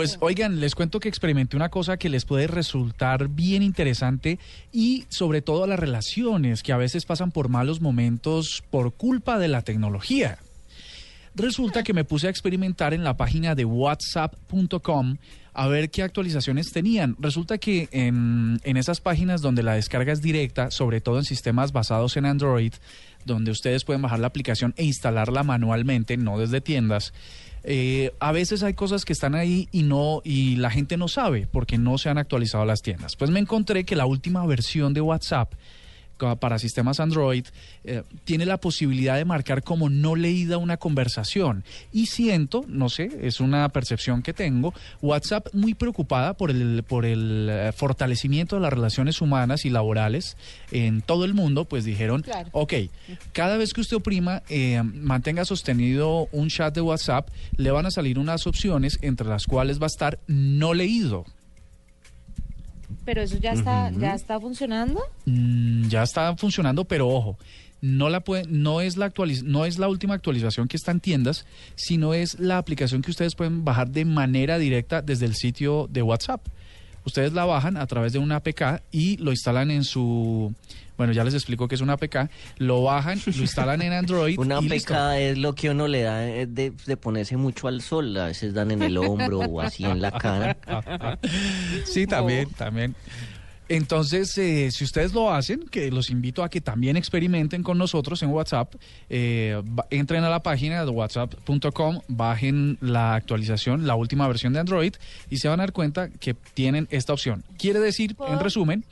Pues oigan, les cuento que experimenté una cosa que les puede resultar bien interesante y sobre todo a las relaciones que a veces pasan por malos momentos por culpa de la tecnología. Resulta que me puse a experimentar en la página de whatsapp.com a ver qué actualizaciones tenían. Resulta que en, en, esas páginas donde la descarga es directa, sobre todo en sistemas basados en Android, donde ustedes pueden bajar la aplicación e instalarla manualmente, no desde tiendas, eh, a veces hay cosas que están ahí y no y la gente no sabe porque no se han actualizado las tiendas. Pues me encontré que la última versión de WhatsApp para sistemas Android eh, tiene la posibilidad de marcar como no leída una conversación. Y siento, no sé, es una percepción que tengo, WhatsApp muy preocupada por el, por el eh, fortalecimiento de las relaciones humanas y laborales en todo el mundo, pues dijeron, ok, cada vez que usted oprima, eh, mantenga sostenido un chat de WhatsApp, le van a salir unas opciones entre las cuales va a estar no leído. Pero eso ya está, ya está funcionando. Mm, ya está funcionando, pero ojo, no la puede, no es la actualiz no es la última actualización que está en tiendas, sino es la aplicación que ustedes pueden bajar de manera directa desde el sitio de WhatsApp. Ustedes la bajan a través de una APK y lo instalan en su bueno, ya les explico que es una APK. Lo bajan, lo instalan en Android. una APK es lo que uno le da eh, de, ponerse mucho al sol. A veces dan en el hombro o así en la cara. sí, también, también. Entonces, eh, si ustedes lo hacen, que los invito a que también experimenten con nosotros en WhatsApp, eh, entren a la página de whatsapp.com, bajen la actualización, la última versión de Android y se van a dar cuenta que tienen esta opción. Quiere decir, en resumen,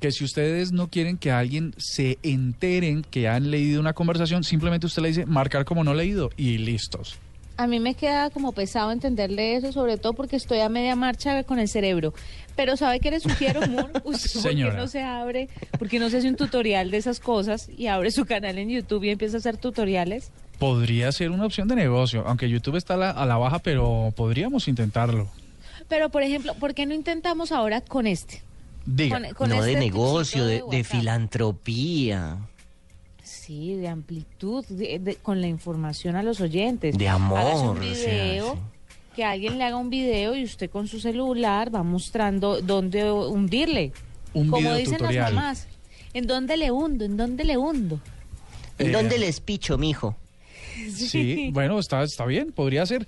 que si ustedes no quieren que alguien se enteren que han leído una conversación, simplemente usted le dice marcar como no leído y listos. A mí me queda como pesado entenderle eso, sobre todo porque estoy a media marcha con el cerebro. Pero ¿sabe qué le sugiero, ¿Usted ¿Por qué no se abre? ¿Por qué no se hace un tutorial de esas cosas y abre su canal en YouTube y empieza a hacer tutoriales? Podría ser una opción de negocio, aunque YouTube está a la, a la baja, pero podríamos intentarlo. Pero, por ejemplo, ¿por qué no intentamos ahora con este? no de este negocio, de, filantropía. Sí, de amplitud, con la información a los oyentes. De amor. que alguien le haga un video y usted con su celular va mostrando dónde hundirle. Un Como dicen las mamás. ¿En dónde le hundo? ¿En dónde le hundo? ¿En dónde eh, les picho, mijo? Sí, bueno, está, está bien, podría ser.